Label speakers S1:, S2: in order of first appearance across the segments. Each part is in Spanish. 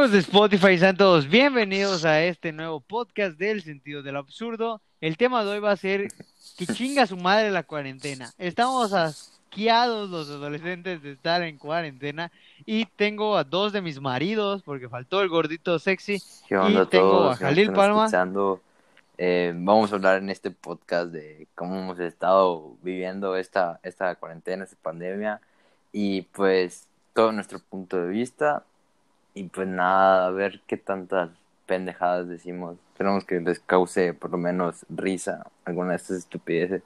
S1: Amigos de Spotify, sean todos bienvenidos a este nuevo podcast del sentido del absurdo. El tema de hoy va a ser que chinga su madre la cuarentena. Estamos asqueados los adolescentes de estar en cuarentena y tengo a dos de mis maridos porque faltó el gordito sexy
S2: ¿Qué onda
S1: y tengo
S2: todos
S1: a Jalil Palma.
S2: Eh, vamos a hablar en este podcast de cómo hemos estado viviendo esta, esta cuarentena, esta pandemia y pues todo nuestro punto de vista y pues nada, a ver qué tantas pendejadas decimos. Esperamos que les cause por lo menos risa alguna de estas estupideces.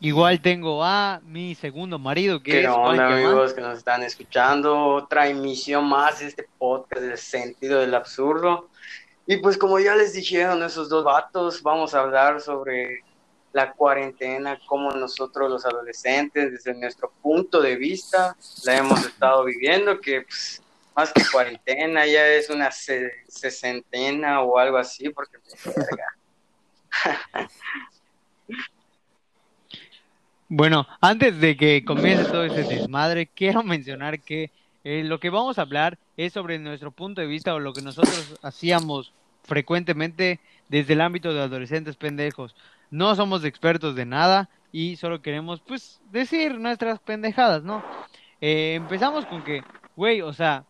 S1: Igual tengo a mi segundo marido que
S3: ¿Qué
S1: es
S3: onda, amigos que nos están escuchando? Otra emisión más de este podcast del sentido del absurdo. Y pues como ya les dijeron esos dos vatos, vamos a hablar sobre la cuarentena, cómo nosotros los adolescentes, desde nuestro punto de vista, la hemos estado viviendo, que pues, más que cuarentena ya es una se- sesentena o algo así, porque verga.
S1: Bueno, antes de que comience todo este desmadre, quiero mencionar que eh, lo que vamos a hablar es sobre nuestro punto de vista o lo que nosotros hacíamos frecuentemente desde el ámbito de adolescentes pendejos. No somos expertos de nada y solo queremos, pues, decir nuestras pendejadas, ¿no? Eh, empezamos con que, güey, o sea,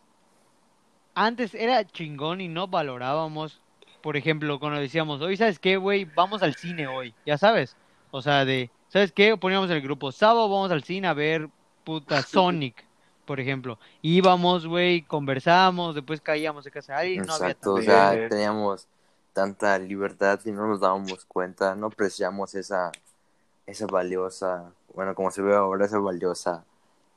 S1: antes era chingón y no valorábamos, por ejemplo, cuando decíamos, hoy, ¿sabes qué, güey? Vamos al cine hoy, ya sabes. O sea, de, ¿sabes qué? Poníamos en el grupo, sábado vamos al cine a ver puta Sonic, por ejemplo. Íbamos, güey, conversábamos, después caíamos de casa de alguien, no había
S2: Exacto, o sea, teníamos tanta libertad y no nos dábamos cuenta, no apreciamos esa, esa valiosa, bueno, como se ve ahora, esa valiosa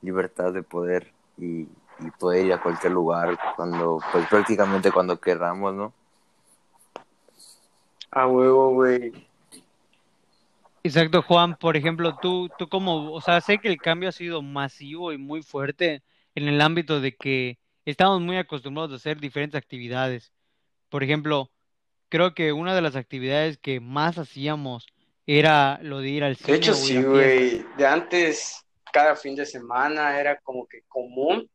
S2: libertad de poder y, y poder ir a cualquier lugar cuando, pues prácticamente cuando querramos, ¿no?
S3: A huevo, güey.
S1: Exacto, Juan, por ejemplo, tú, tú como, o sea, sé que el cambio ha sido masivo y muy fuerte en el ámbito de que estamos muy acostumbrados a hacer diferentes actividades. Por ejemplo, creo que una de las actividades que más hacíamos era lo de ir al
S3: De
S1: cine
S3: hecho,
S1: o ir
S3: sí, güey. De antes, cada fin de semana era como que común,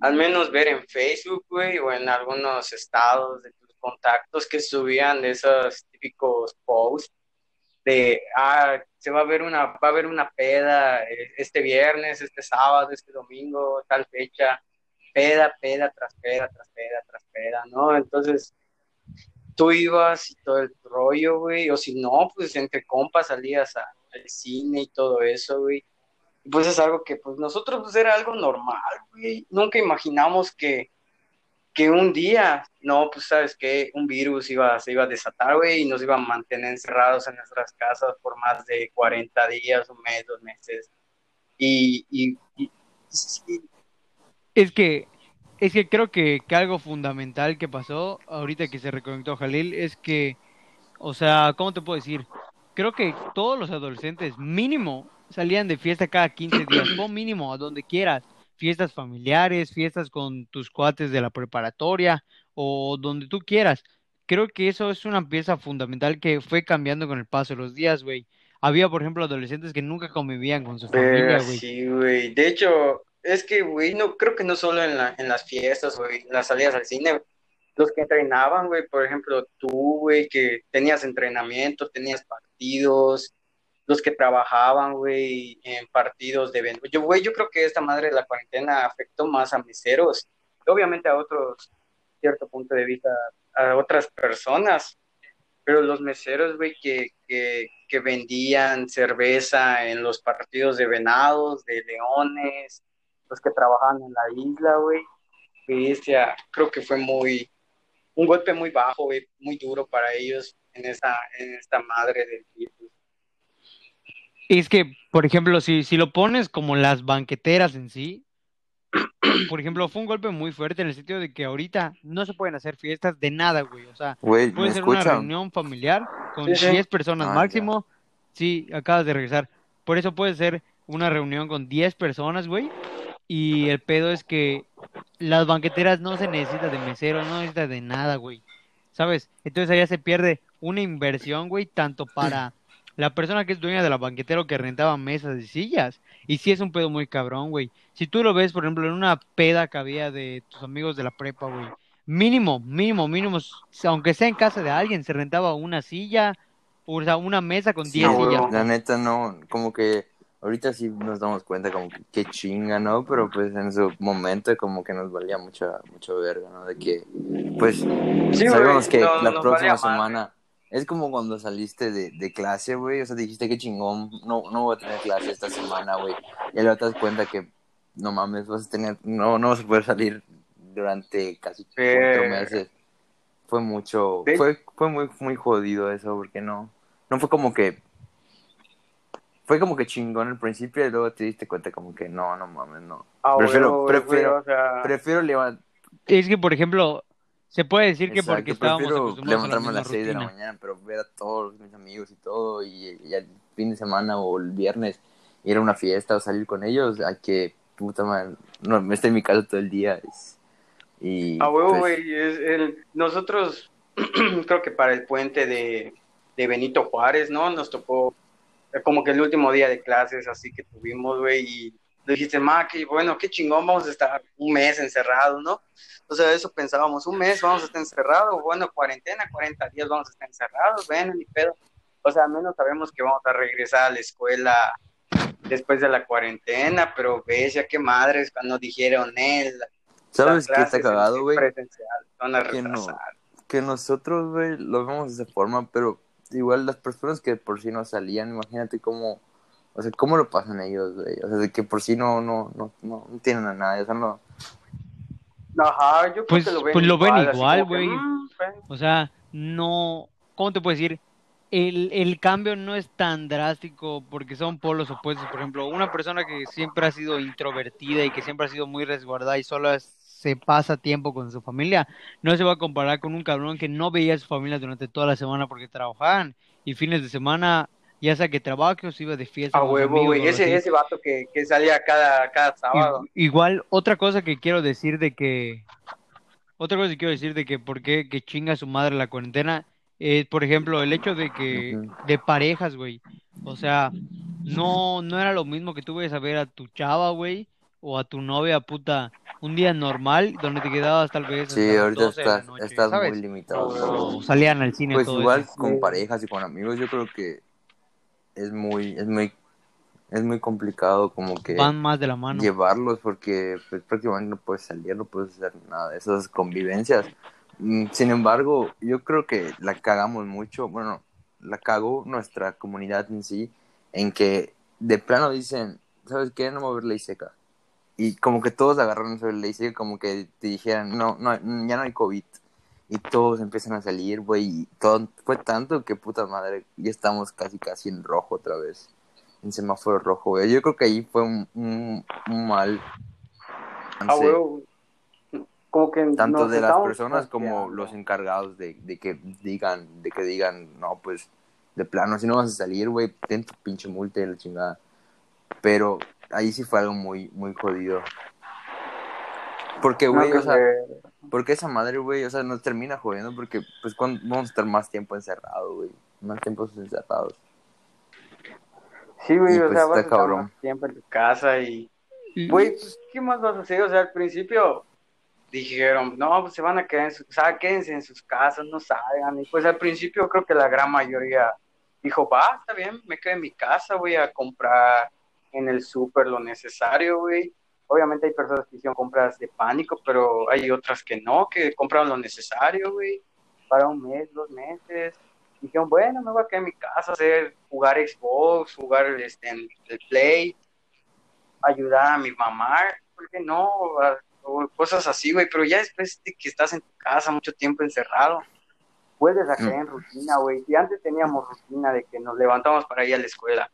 S3: al menos ver en Facebook, güey, o en algunos estados de tus contactos que subían de esos típicos posts de, ah, se va a ver una, va a haber una peda eh, este viernes, este sábado, este domingo, tal fecha, peda, peda, tras peda, tras peda, tras peda, ¿no? Entonces, tú ibas y todo el rollo, güey, o si no, pues entre compas salías a- al cine y todo eso, güey. Pues es algo que pues nosotros pues era algo normal, güey. Nunca imaginamos que, que un día, no, pues sabes que un virus iba, se iba a desatar, güey, y nos iba a mantener encerrados en nuestras casas por más de 40 días, un mes, dos meses. Y, y, y- y-
S1: Es que, es que creo que, que algo fundamental que pasó ahorita que se reconectó Jalil es que, o sea, ¿cómo te puedo decir? Creo que todos los adolescentes mínimo salían de fiesta cada 15 días, o mínimo a donde quieras, fiestas familiares, fiestas con tus cuates de la preparatoria o donde tú quieras. Creo que eso es una pieza fundamental que fue cambiando con el paso de los días, güey. Había, por ejemplo, adolescentes que nunca convivían con su familia, güey.
S3: sí, güey. De hecho, es que, güey, no creo que no solo en la, en las fiestas, güey, las salidas al cine, los que entrenaban, güey, por ejemplo, tú, güey, que tenías entrenamiento, tenías partidos, los que trabajaban, güey, en partidos de evento. Yo, güey, yo creo que esta madre de la cuarentena afectó más a meseros, obviamente a otros, cierto punto de vista, a otras personas, pero los meseros, güey, que, que, que vendían cerveza en los partidos de venados, de leones, los que trabajaban en la isla, güey, bestia, creo que fue muy, un golpe muy bajo, güey, muy duro para ellos en esta, en esta madre del virus.
S1: Es que, por ejemplo, si, si lo pones como las banqueteras en sí, por ejemplo, fue un golpe muy fuerte en el sentido de que ahorita no se pueden hacer fiestas de nada, güey. O sea,
S2: Güey, ¿me
S1: puede ser una
S2: escuchan?
S1: reunión familiar con
S3: Sí, sí.
S1: 10 personas
S2: Ah,
S1: máximo. Sí, acabas de regresar. Por eso puede ser una reunión con 10 personas, güey. Y el pedo es que las banqueteras no se necesita de mesero, no necesita de nada, güey. ¿Sabes? Entonces allá se pierde una inversión, güey, tanto para la persona que es dueña de la banquetera o que rentaba mesas y sillas Y sí es un pedo muy cabrón, güey. Si tú lo ves, por ejemplo, en una peda que había de tus amigos de la prepa, güey. Mínimo, mínimo, mínimo, aunque sea en casa de alguien, se rentaba una silla, o sea, una mesa con 10 sillas.
S2: La neta no, como que ahorita sí nos damos cuenta como que qué chinga, ¿no? Pero pues en su momento como que nos valía mucha, mucho verga, ¿no? De que, pues, sabemos que la próxima semana... Es como cuando saliste de, de clase, güey, o sea, dijiste que chingón, no, no voy a tener clase esta semana, güey. Y luego te das cuenta que, no mames, vas a tener, no, no vas a poder salir durante casi cuatro meses. Fue mucho, fue, fue muy, muy jodido eso, porque no, no fue como que fue como que chingón al principio y luego te diste cuenta como que no, no mames, no. Ah, prefiero, prefiero, prefiero levantar.
S1: Es que, por ejemplo, se puede decir que porque estábamos acostumbrados
S2: levantarme a, las 6 de la mañana, pero ver a todos mis amigos y todo, y, el fin de semana o el viernes ir a una fiesta o salir con ellos, hay que, puta madre, no, estoy en mi casa todo el día. y,
S3: ah, huevo, pues güey, nosotros creo que para el puente de, de Benito Juárez, ¿no? Nos tocó como que el último día de clases así que tuvimos, güey, y dijiste, ma, que bueno, qué chingón, vamos a estar un mes encerrados, ¿no? Sea, eso pensábamos, un mes vamos a estar encerrados, bueno, cuarentena, 40 días vamos a estar encerrados, bueno, ni pedo. O sea, al menos sabemos que vamos a regresar a la escuela después de la cuarentena, pero ves ya qué madres cuando dijeron él.
S2: ¿Sabes qué está cagado, güey? Que, no, que nosotros, güey, lo vemos de esa forma, pero igual las personas que por sí no salían, imagínate cómo, o sea, cómo lo pasan ellos, güey. O sea, de que por sí no, no, no, no, tienen a nadie, o sea, no.
S3: Ajá, yo
S1: pues,
S3: que lo
S1: ven pues lo ven igual, güey. Mm, o sea, no, ¿cómo te puedo decir? El, el cambio no es tan drástico porque son polos opuestos. Por ejemplo, una persona que siempre ha sido introvertida y que siempre ha sido muy resguardada y solo es se pasa tiempo con su familia. No se va a comparar con un cabrón que no veía a su familia durante toda la semana porque trabajaban y fines de semana, ya sea que trabaje o se iba de fiesta.
S3: A huevo, güey. Ese, ese vato que, que salía cada, cada sábado.
S1: igual, otra cosa que quiero decir de que. Otra cosa que quiero decir de que por qué que chinga su madre la cuarentena es, por ejemplo, el hecho de que. de parejas, güey. O sea, no, no era lo mismo que tú vayas a ver a tu chava, güey o a tu novia puta un día normal donde te quedabas tal vez
S2: sí ahorita estás, estás muy limitado.
S1: O salían al cine
S2: pues igual con parejas y con amigos yo creo que es muy es muy es muy complicado como que
S1: van más de la mano.
S2: llevarlos porque pues prácticamente no puedes salir no puedes hacer nada de esas convivencias. Mm, sin embargo yo creo que la cagamos mucho bueno la cagó nuestra comunidad en sí en que de plano dicen sabes qué no mover ley seca y como que todos agarraron sobre la y como que te dijeran, no, no, ya no hay COVID. Y todos empiezan a salir, güey, y todo, fue tanto que puta madre, ya estamos casi casi en rojo otra vez, en semáforo rojo, güey. Yo creo que ahí fue un, un, mal...
S3: ah, güey, como que
S2: tanto de las personas como los encargados de, de que digan, de que digan, no, pues, de plano, si no vas a salir, güey, ten tu pinche multa y la chingada. Pero ahí sí fue algo muy, muy jodido. Porque, güey, o sea, porque esa madre, güey, o sea, nos termina jodiendo porque, pues, cuando vamos a estar más tiempo encerrados, güey. Más tiempo encerrados.
S3: Sí, güey, o pues, sea, vas a estar más tiempo en tu casa y, güey, pues, ¿qué más vas a hacer? O sea, al principio dijeron, no, pues se van a quedar en sus, o sea, quédense en sus casas, no salgan. Y pues al principio creo que la gran mayoría dijo, va, está bien, me quedo en mi casa, voy a comprar en el súper lo necesario, güey. Obviamente hay personas que hicieron compras de pánico, pero hay otras que no, que compraron lo necesario, güey, para un mes, dos meses. Dijeron, bueno, me voy a quedar en mi casa, hacer, jugar Xbox, jugar este, en el Play, ayudar a mi mamá, ¿por qué no? cosas así, güey, pero ya después de que estás en tu casa mucho tiempo encerrado, puedes hacer en rutina, güey. Y antes teníamos rutina de que nos levantamos para ir a la escuela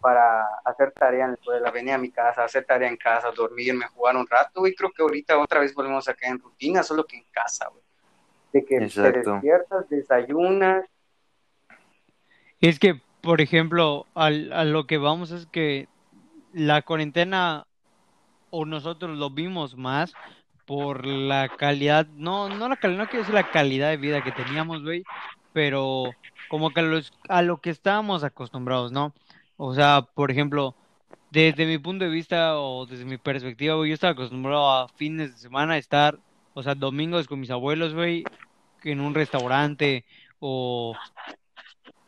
S3: para hacer tarea en la escuela, venir a mi casa, hacer tarea en casa, dormirme, jugar un rato, güey, creo que ahorita otra vez volvemos a caer en rutina, solo que en casa, güey. De que te despiertas, desayunas.
S1: Es que, por ejemplo, a lo que vamos es que la cuarentena, o nosotros lo vimos más por la calidad, no, no la calidad, no quiero decir la calidad de vida que teníamos, güey, pero como que a, los, a lo que estábamos acostumbrados, ¿no? O sea, por ejemplo, desde mi punto de vista o desde mi perspectiva, güey, yo estaba acostumbrado a fines de semana estar, o sea, domingos con mis abuelos, güey, en un restaurante o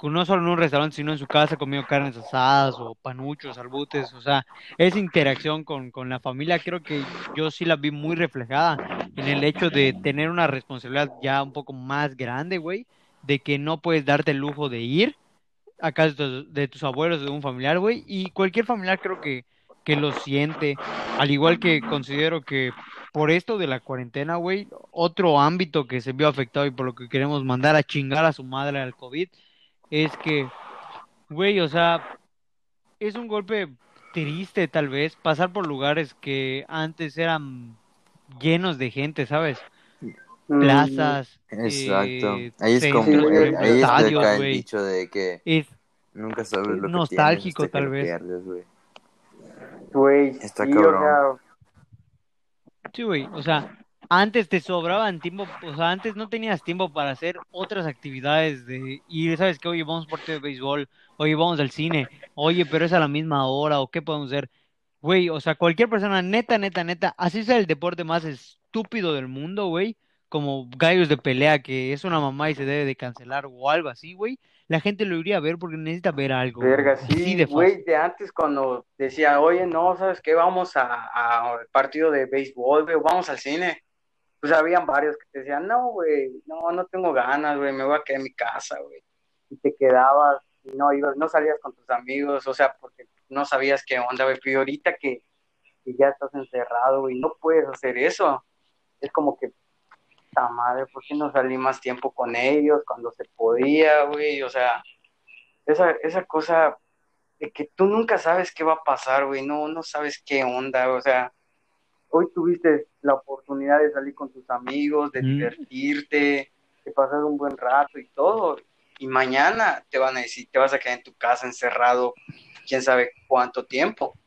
S1: no solo en un restaurante, sino en su casa comiendo carnes asadas o panuchos, albutes, o sea, esa interacción con, con la familia creo que yo sí la vi muy reflejada en el hecho de tener una responsabilidad ya un poco más grande, güey, de que no puedes darte el lujo de ir a casa de tus, abuelos, de un familiar, güey, y cualquier familiar creo que, que lo siente, al igual que considero que por esto de la cuarentena, güey, otro ámbito que se vio afectado y por lo que queremos mandar a chingar a su madre al COVID, es que, güey, o sea, es un golpe triste tal vez pasar por lugares que antes eran llenos de gente, ¿sabes? Mm, Plazas.
S2: Exacto. Eh, ahí es como, ahí, ahí el dicho de que es nunca sabes lo
S1: nostálgico que tal vez.
S3: Güey,
S2: está cabrón.
S1: Sí, güey, o sea, antes te sobraban tiempo, o sea, antes no tenías tiempo para hacer otras actividades de ir, sabes que, oye, vamos a partido de béisbol, oye, vamos al cine, oye, pero es a la misma hora, o qué podemos hacer. Güey, o sea, cualquier persona, neta, neta, neta, así sea el deporte más estúpido del mundo, güey, como gallos de pelea, que es una mamá y se debe de cancelar o algo así, güey, la gente lo iría a ver porque necesita ver algo.
S3: Verga, sí, güey, de, antes cuando decía, oye, no, ¿sabes qué? Vamos a, a partido de béisbol, güey, vamos al cine pues habían varios que te decían, no, güey, no, no tengo ganas, güey, me voy a quedar en mi casa, güey. Y te quedabas, y no ibas, no salías con tus amigos, o sea, porque no sabías qué onda, güey. Pero ahorita que, ya estás encerrado, güey, no puedes hacer eso. Es como que, madre, ¿por qué no salí más tiempo con ellos cuando se podía, güey? O sea, esa, esa cosa de que tú nunca sabes qué va a pasar, güey, no, no sabes qué onda, o sea, hoy tuviste la oportunidad de salir con tus amigos, de divertirte, de pasar un buen rato y todo. Y mañana te van a decir, te vas a quedar en tu casa encerrado, quién sabe cuánto tiempo.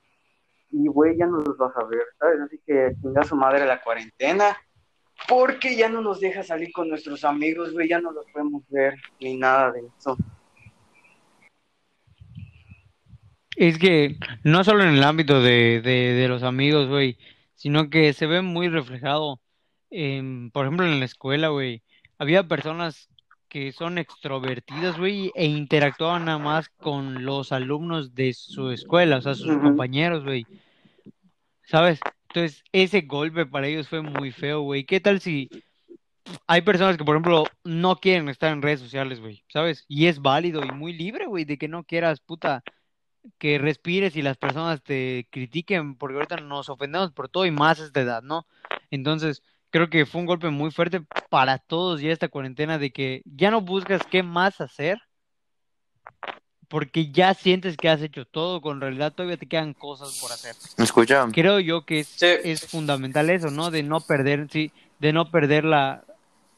S3: Y güey, ya no los vas a ver, ¿sabes? Así que tenga su madre la cuarentena, porque ya no nos deja salir con nuestros amigos, güey, ya no los podemos ver ni nada de eso.
S1: Es que no solo en el ámbito de, de, de los amigos, güey, sino que se ve muy reflejado, en, por ejemplo, en la escuela, güey. Había personas que son extrovertidas, güey, e interactuaban nada más con los alumnos de su escuela, o sea, sus compañeros, güey. ¿Sabes? Entonces, ese golpe para ellos fue muy feo, güey. ¿Qué tal si hay personas que, por ejemplo, no quieren estar en redes sociales, güey? ¿Sabes? Y es válido y muy libre, güey, de que no quieras, puta, que respires y las personas te critiquen, porque ahorita nos ofendemos por todo y más a esta edad, ¿no? Entonces, creo que fue un golpe muy fuerte para todos ya esta cuarentena de que ya no buscas qué más hacer, porque ya sientes que has hecho todo, con realidad todavía te quedan cosas por hacer.
S2: ¿Me escuchan?
S1: Creo yo que es, es fundamental eso, ¿no? De no perder, sí, de no perder la,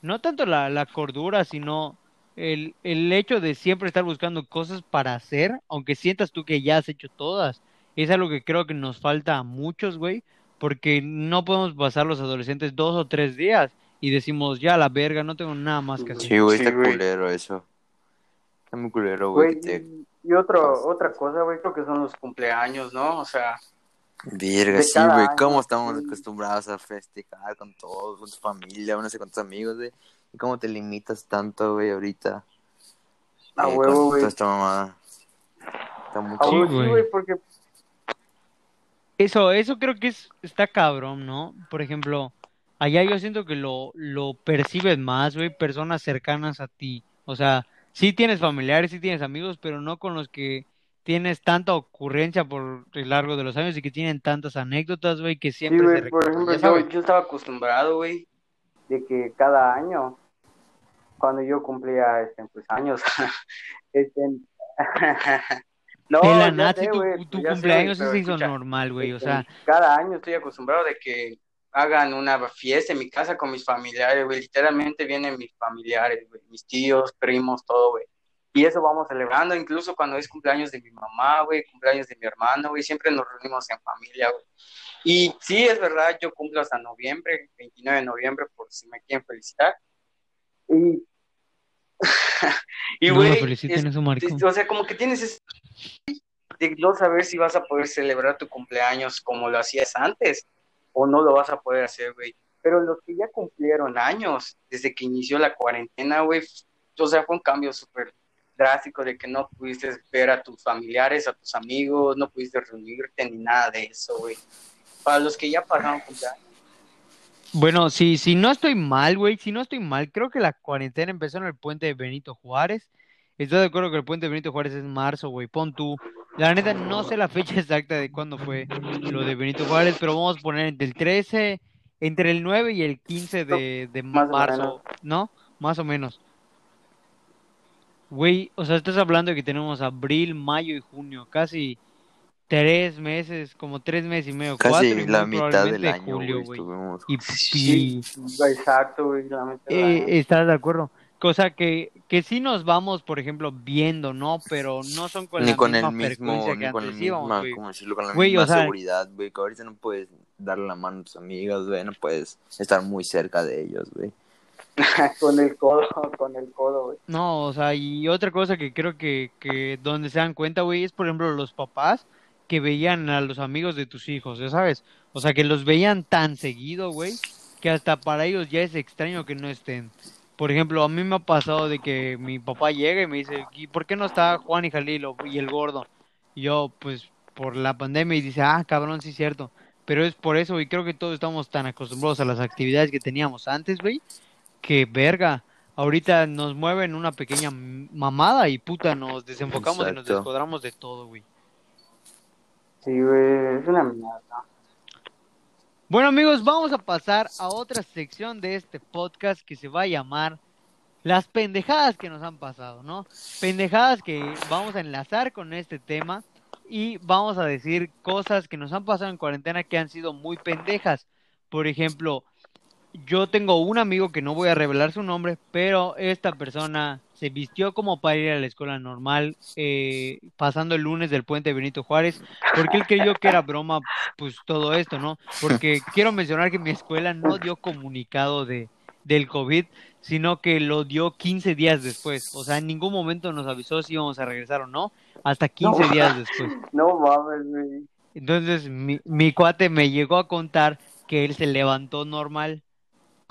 S1: no tanto la, la cordura, sino el, el hecho de siempre estar buscando cosas para hacer, aunque sientas tú que ya has hecho todas, es algo que creo que nos falta a muchos, güey, porque no podemos pasar los adolescentes dos o tres días y decimos, ya la verga, no tengo nada más que hacer.
S2: Sí, güey, está culero eso. Está muy culero, güey.
S3: Y otro, otra cosa, güey, creo que son los cumpleaños, ¿no? O sea...
S2: Verga, sí, güey, ¿cómo estamos acostumbrados a festejar con todos, con tu familia, no sé cuántos amigos, güey? ¿Y cómo te limitas tanto, güey, ahorita?
S3: A eh, huevo, güey.
S2: esta mamada. Está muy
S3: chido, güey. porque...
S1: Eso, eso creo que es, está cabrón, ¿no? Por ejemplo, allá yo siento que lo, lo percibes más, güey, personas cercanas a ti. O sea, sí tienes familiares, sí tienes amigos, pero no con los que tienes tanta ocurrencia por el largo de los años y que tienen tantas anécdotas, güey, que siempre
S3: sí, güey, por ejemplo, yo, yo, estaba acostumbrado, güey, de que cada año, cuando yo cumplía este, pues, años, este,
S1: no, la Nazi, tu, tu cumpleaños se hizo normal, güey, o este, sea.
S3: Cada año estoy acostumbrado de que hagan una fiesta en mi casa con mis familiares, güey, literalmente vienen mis familiares, güey, mis tíos, primos, todo, güey. Y eso vamos celebrando, incluso cuando es cumpleaños de mi mamá, güey, cumpleaños de mi hermano, güey, siempre nos reunimos en familia, güey. Y sí, es verdad, yo cumplo hasta noviembre, 29 de noviembre, por si me quieren felicitar. Y, y güey, o sea, como que tienes ese... de no saber si vas a poder celebrar tu cumpleaños como lo hacías antes o no lo vas a poder hacer, güey. Pero los que ya cumplieron años desde que inició la cuarentena, güey, o sea, fue un cambio súper drástico de que no pudiste ver a tus familiares, a tus amigos, no pudiste reunirte ni nada de eso, güey. Para los que ya pasaron cumpleaños.
S1: Bueno, si, si no estoy mal, güey, si no estoy mal, creo que la cuarentena empezó en el puente de Benito Juárez. Estoy de acuerdo que el puente de Benito Juárez es marzo, güey. Pon tú. La neta, no sé la fecha exacta de cuándo fue lo de Benito Juárez, pero vamos a poner entre el 13, entre el 9 y el 15 de, de
S3: Más
S1: marzo. ¿no? Más o menos. Güey, o sea, estás hablando de que tenemos abril, mayo y junio, casi tres meses, como tres meses y medio, cuatro
S2: Casi la mitad del año,
S1: julio,
S2: güey, estuvimos.
S1: Y,
S3: Sí, exacto, güey. la mitad del
S1: eh,
S3: año.
S1: ¿estás de acuerdo? Cosa que, que sí nos vamos, por ejemplo, viendo, ¿no? Pero no son con
S2: ni
S1: la
S2: con
S1: misma
S2: el mismo,
S1: que
S2: ni con
S1: íbamos,
S2: misma,
S1: güey.
S2: ¿cómo decirlo? Con la
S1: Güey, o
S2: misma
S1: sea-
S2: seguridad, güey, que ahorita no puedes darle la mano a tus amigos, güey, no puedes estar muy cerca de ellos, güey.
S3: con el codo, con el codo, güey.
S1: No, o sea, y otra cosa que creo que, que donde se dan cuenta, güey, es por ejemplo los papás que veían a los amigos de tus hijos, ya sabes. O sea, que los veían tan seguido, güey, que hasta para ellos ya es extraño que no estén. Por ejemplo, a mí me ha pasado de que mi papá llega y me dice, ¿y por qué no está Juan y Jalil o- y el gordo? Y yo, pues, por la pandemia y dice, ah, cabrón, sí es cierto. Pero es por eso, y creo que todos estamos tan acostumbrados a las actividades que teníamos antes, güey, que verga. Ahorita nos mueven una pequeña mamada y puta, nos desenfocamos y nos descuadramos de todo, güey.
S3: Sí, güey, es una mierda.
S1: Bueno, amigos, vamos a pasar a otra sección de este podcast que se va a llamar Las pendejadas que nos han pasado, ¿no? Pendejadas que vamos a enlazar con este tema y vamos a decir cosas que nos han pasado en cuarentena que han sido muy pendejas. Por ejemplo, yo tengo un amigo que no voy a revelar su nombre, pero esta persona se vistió como para ir a la escuela normal, eh, pasando el lunes del puente Benito Juárez, porque él creyó que era broma, pues todo esto, ¿no? Porque quiero mencionar que mi escuela no dio comunicado de, del COVID, sino que lo dio 15 días después. O sea, en ningún momento nos avisó si íbamos a regresar o no, hasta 15
S3: No.
S1: días después.
S3: No mames, güey.
S1: Entonces, mi, mi cuate me llegó a contar que él se levantó normal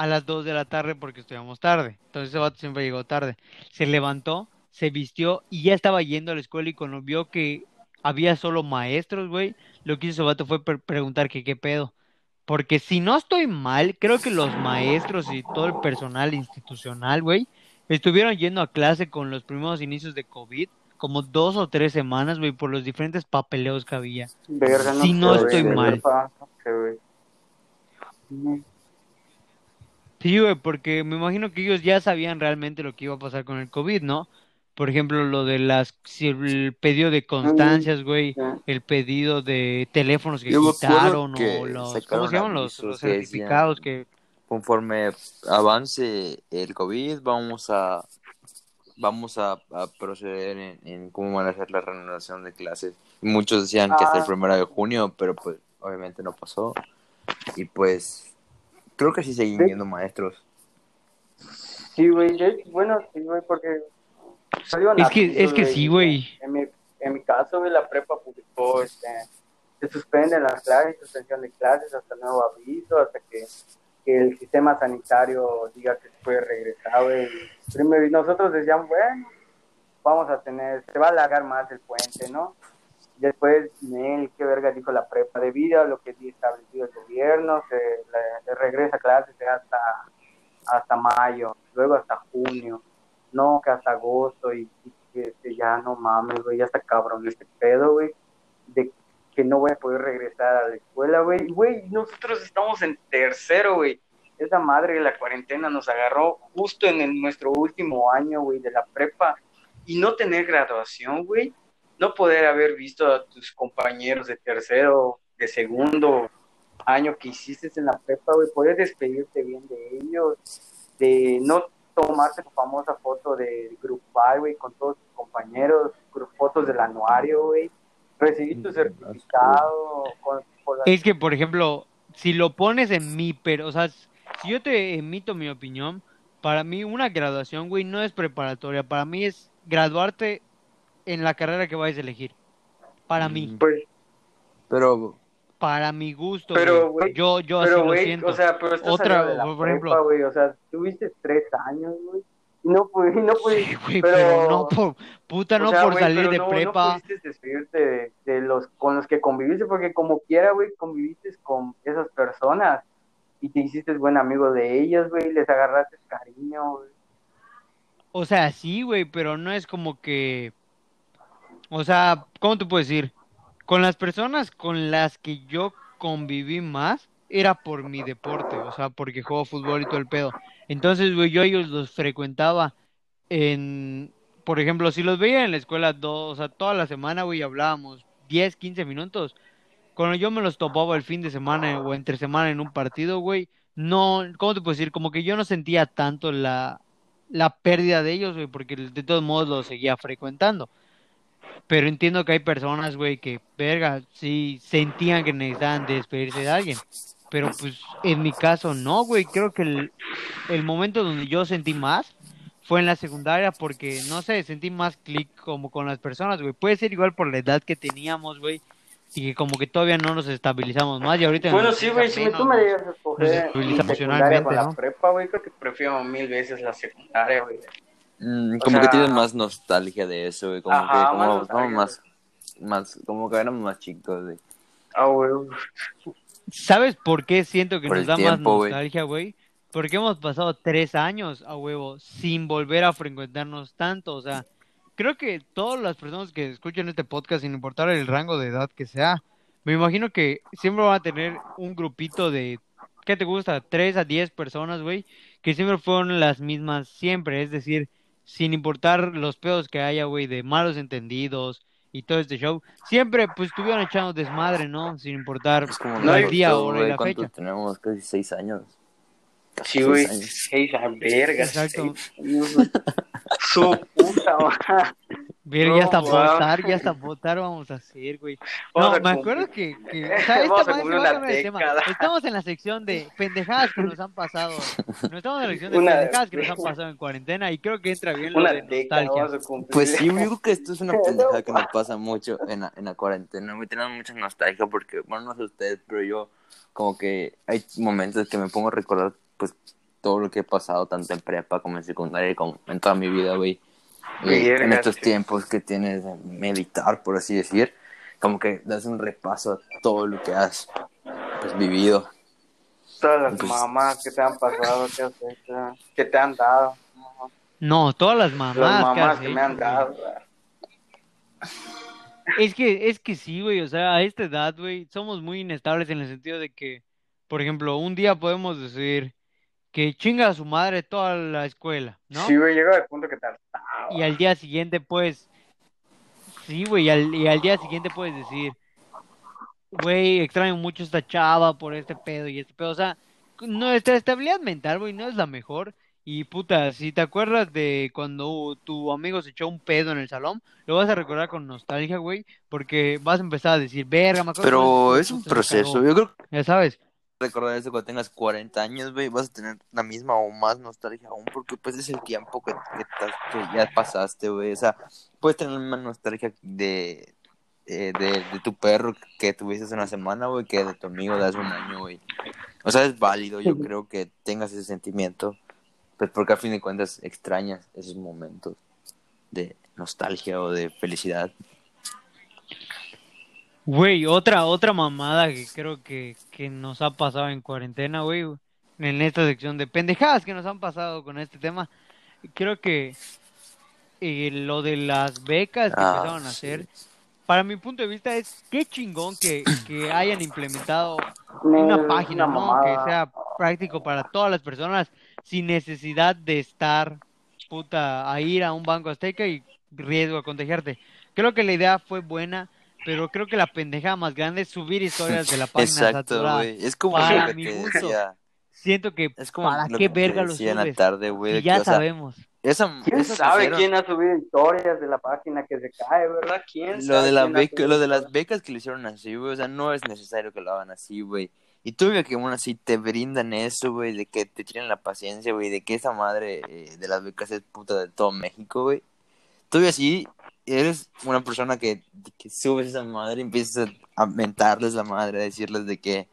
S1: a las 2 de la tarde porque estudiamos tarde. Entonces, ese vato siempre llegó tarde. Se levantó, se vistió y ya estaba yendo a la escuela y cuando vio que había solo maestros, güey, lo que hizo ese vato fue pre- preguntar que qué pedo. Porque si no estoy mal, creo que los maestros y todo el personal institucional, güey, estuvieron yendo a clase con los primeros inicios de COVID como dos o tres semanas, güey, por los diferentes papeleos que había.
S3: Verga, no
S1: Si no estoy mal
S3: no sé, güey. Mm,
S1: Sí, güey, porque me imagino que ellos ya sabían realmente lo que iba a pasar con el COVID, ¿no? Por ejemplo, lo de las, si el pedido de constancias, güey,
S3: ya.
S1: el pedido de teléfonos que
S2: Yo
S1: quitaron
S2: que
S1: o los, ¿cómo se llaman? Los, los
S2: que decían-
S1: certificados que,
S2: Conforme avance el COVID, vamos a vamos a, a proceder en, en cómo van a hacer la reanudación de clases. Muchos decían que hasta el
S3: Ah.
S2: primero de junio, pero pues obviamente no pasó. Y pues creo que sí
S3: Sí.
S2: yendo maestros.
S3: Sí, güey, bueno, sí, güey, porque
S1: Es que- es que sí, güey.
S3: En mi, en mi caso, güey, la prepa publicó, este, se suspenden las clases, suspensión de clases hasta nuevo aviso, hasta que, que el sistema sanitario diga que se puede regresar, güey. Primero, y nosotros decíamos, bueno, vamos a tener, se va a alargar más el puente, ¿no? Después, Nel, qué verga dijo la prepa, debido a lo que sí establecido el gobierno, se, le- regresa a clases hasta, hasta mayo, luego hasta junio, no, que hasta agosto, y, y ya no mames, güey, ya está cabrón este pedo, güey, de que no voy a poder regresar a la escuela, güey, güey, nosotros estamos en tercero, güey, esa madre de la cuarentena nos agarró justo en nuestro último año, güey, de la prepa, y no tener graduación, güey, no poder haber visto a tus compañeros de tercero, de segundo año que hiciste en la prepa, güey, poder despedirte bien de ellos, de no tomarte tu famosa foto de grupal, güey, con todos tus compañeros, fotos del anuario, güey, recibir tu
S2: Mm,
S3: certificado, con, por la-
S1: es que, por ejemplo, si lo pones en mi, pero, o sea, si yo te emito mi opinión, para mí una graduación, güey, no es preparatoria, para mí es graduarte en la carrera que vayas a elegir. Para mí.
S2: Mm,
S3: Pues,
S2: Pero,
S1: Para mi gusto,
S3: Pero,
S1: güey. Yo, yo así
S3: pero,
S1: lo siento.
S3: o sea, pero estás
S1: Otra,
S3: saliendo de la
S1: por ejemplo-
S3: prepa, güey, o sea, tuviste tres años, güey, y no pudiste, no
S1: Sí,
S3: pudiste,
S1: güey,
S3: pero-
S1: pero, no por, puta,
S3: o
S1: no
S3: sea,
S1: por
S3: güey,
S1: salir
S3: pero
S1: de
S3: no,
S1: prepa.
S3: No pudiste despedirte de, de los con los que conviviste, porque como quiera, güey, conviviste con esas personas y te hiciste buen amigo de ellas, güey, les agarraste cariño, güey.
S1: O sea, sí, güey, pero no es como que. O sea, ¿cómo te puedo decir? Con las personas con las que yo conviví más era por mi deporte, o sea, porque juego fútbol y todo el pedo. Entonces, güey, yo ellos los frecuentaba en. Por ejemplo, si los veía en la escuela dos, o sea, toda la semana, güey, hablábamos 10, 15 minutos. Cuando yo me los topaba el fin de semana o entre semana en un partido, güey, no, ¿cómo te puedo decir? Como que yo no sentía tanto la, la pérdida de ellos, güey, porque de todos modos los seguía frecuentando. Pero entiendo que hay personas, güey, que, verga, sí sentían que necesitaban despedirse de alguien. Pero pues en mi caso no, güey. Creo que el, el momento donde yo sentí más fue en la secundaria porque, no sé, sentí más clic como con las personas, güey. Puede ser igual por la edad que teníamos, güey. Y que como que todavía no nos estabilizamos más y ahorita
S3: Bueno, sí, güey, si tú me a escoger
S1: nos emocionalmente,
S3: con la
S1: ¿no?
S3: prepa, güey, creo que prefiero mil veces la secundaria, güey.
S2: Mm, como que tienes más nostalgia de eso, güey. Como
S3: Ajá,
S2: que, como, más, más, como que éramos más chicos, güey.
S3: Ah, güey.
S1: ¿Sabes por qué siento que
S2: Por
S1: nos da
S2: tiempo,
S1: más nostalgia, güey? Porque hemos pasado tres años a huevo sin volver a frecuentarnos tanto. O sea, creo que todas las personas que escuchan este podcast, sin importar el rango de edad que sea, me imagino que siempre van a tener un grupito de, ¿qué te gusta? Tres a diez personas, güey, que siempre fueron las mismas siempre. Es decir, sin importar los pedos que haya, güey, de malos entendidos y todo este show, siempre pues estuvieron echando desmadre, ¿no? Sin importar
S2: Es como
S3: No,
S1: el día,
S2: güey,
S1: la
S2: ¿cuántos
S1: fecha.
S2: tenemos? Casi seis años.
S3: Sí, güey,
S2: Seis años.
S3: seis a verga.
S1: Exacto.
S3: seis años. Su puta madre.
S1: Ver,
S3: No,
S1: ya hasta votar, ya hasta votar vamos a hacer, güey. No, me acuerdo que, que o sea, esta madre se va a de tema. Estamos en la sección de pendejadas que nos han pasado. No estamos en la sección de
S3: Una-
S1: pendejadas que nos han pasado en cuarentena y creo que entra bien lo de nostalgia.
S2: Pues sí, yo creo que esto es una pendejada que nos pasa mucho en la, en la cuarentena. Me tenemos mucha nostalgia porque, bueno, no sé ustedes, pero yo como que hay momentos que me pongo a recordar pues todo lo que he pasado tanto en prepa como en secundaria como en toda mi vida, güey. En estos tiempos que tienes de meditar, por así decir, como que das un repaso a todo lo que has pues, vivido.
S3: Todas las
S2: Pues-
S3: mamás que te han pasado, que, has hecho, que te han dado.
S1: No, todas las mamás,
S3: Las
S1: que
S3: mamás
S1: has
S3: que me han
S1: hecho,
S3: dado.
S1: Es que, es que sí, güey, o sea, a esta edad, güey, somos muy inestables en el sentido de que, por ejemplo, un día podemos decir que chinga a su madre toda la escuela, ¿no?
S3: Sí, güey, llega al punto que te hartaba.
S1: Y al día siguiente, pues, sí, güey, y al, y al día siguiente puedes decir, güey, extraño mucho esta chava por este pedo y este pedo. O sea, nuestra estabilidad mental, güey, no es la mejor. Y puta, si te acuerdas de cuando tu amigo se echó un pedo en el salón, lo vas a recordar con nostalgia, güey, porque vas a empezar a decir, verga, me acuerdo
S2: Pero es un proceso.
S1: cagó".
S2: Yo creo
S1: Ya sabes.
S2: Recordar eso cuando tengas 40 años, güey, vas a tener la misma o más nostalgia aún, porque pues es el tiempo que, que, ya pasaste, güey. O sea, puedes tener la misma nostalgia de, eh, de, de tu perro que tuviste hace una semana, güey, que de tu amigo de hace un año, güey. O sea, es válido, yo creo que tengas ese sentimiento, pues porque a fin de cuentas extrañas esos momentos de nostalgia o de felicidad.
S1: Güey, otra, otra mamada que creo que, que nos ha pasado en cuarentena, güey, en esta sección de pendejadas que nos han pasado con este tema, creo que eh, lo de las becas que
S2: Ah,
S1: empezaron a
S2: sí.
S1: hacer, para mi punto de vista es qué chingón que, que hayan implementado
S3: No,
S1: una página, ¿no? Que sea práctico para todas las personas sin necesidad de estar, puta, a ir a un banco azteca y riesgo a contagiarte. Creo que la idea fue buena, pero creo que la pendejada más grande es subir historias de la página
S2: Exacto,
S1: saturada.
S2: güey. Es como
S1: Para
S2: lo que
S1: mi
S2: te
S1: gusto.
S2: decía.
S1: Siento que
S2: Es como
S1: para qué verga lo
S2: decía en la
S1: subes.
S2: tarde, güey. Que,
S1: ya
S2: o sea,
S1: sabemos.
S2: esa,
S3: ¿Quién sabe quién ha subido historias de la página que se cae, verdad? ¿Quién
S2: Lo
S3: sabe
S2: de, la beca, lo de las becas que lo hicieron así, güey. O sea, no es necesario que lo hagan así, güey. Y tú, que aún así te brindan eso, güey, de que te tienen la paciencia, güey, de que esa madre eh, de las becas es puta de todo México, güey. Tú así eres una persona que, que subes esa madre y empiezas a mentarles la madre, a decirles de que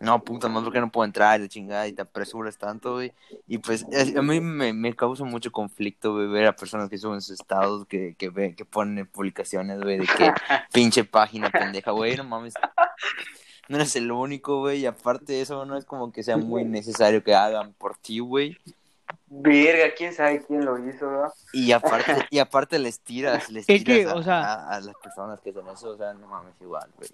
S2: no, puta madre, porque no puedo entrar? De chingada, y te apresuras tanto, güey. Y pues a mí me, me causa mucho conflicto, güey, ver a personas que suben sus estados, que, que, ve, que ponen publicaciones, güey, de que pinche página pendeja, güey, no mames. No eres el único, güey, y aparte de eso, no es como que sea muy necesario que hagan por ti, güey.
S3: Verga, quién sabe quién lo hizo, ¿verdad?
S2: Y aparte, y aparte les tiras, les tiras a, a, las personas que son eso, o sea, no mames, igual, güey.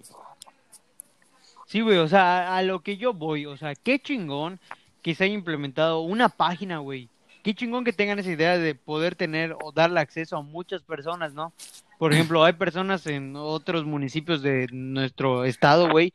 S1: Sí, güey, o sea, a, lo que yo voy, o sea, qué chingón que se haya implementado una página, güey. Qué chingón que tengan esa idea de poder tener o darle acceso a muchas personas, ¿no? Por ejemplo, hay personas en otros municipios de nuestro estado, güey,